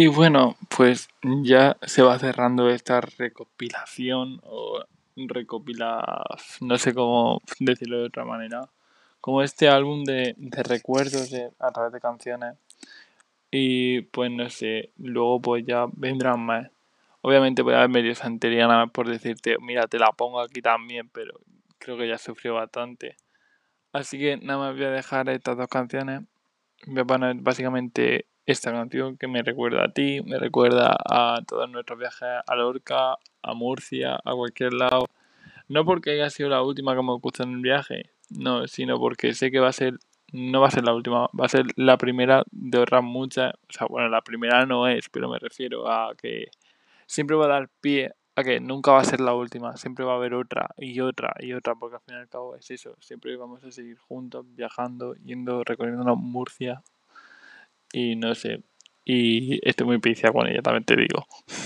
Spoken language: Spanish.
Y bueno, pues ya se va cerrando esta recopilación o recopila, no sé cómo decirlo de otra manera, como este álbum de, de recuerdos a través de canciones. Y pues no sé, luego pues ya vendrán más. Obviamente voy a dar medio santería nada más por decirte, mira, te la pongo aquí también, pero creo que ya sufrió bastante. Así que nada más voy a dejar estas dos canciones. Voy a poner básicamente esta canción que me recuerda a ti, me recuerda a todos nuestros viajes a Lorca, a Murcia, a cualquier lado. No porque haya sido la última que me gustó en el viaje, no, sino porque sé que va a ser, no va a ser la última, va a ser la primera de otras muchas. O sea, bueno, la primera no es, pero me refiero a que siempre va a dar pie a que nunca va a ser la última, siempre va a haber otra y otra y otra, porque al fin y al cabo es eso, siempre vamos a seguir juntos, viajando, yendo, recorriendo Murcia y no sé, y estoy muy piciado con ella, también te digo.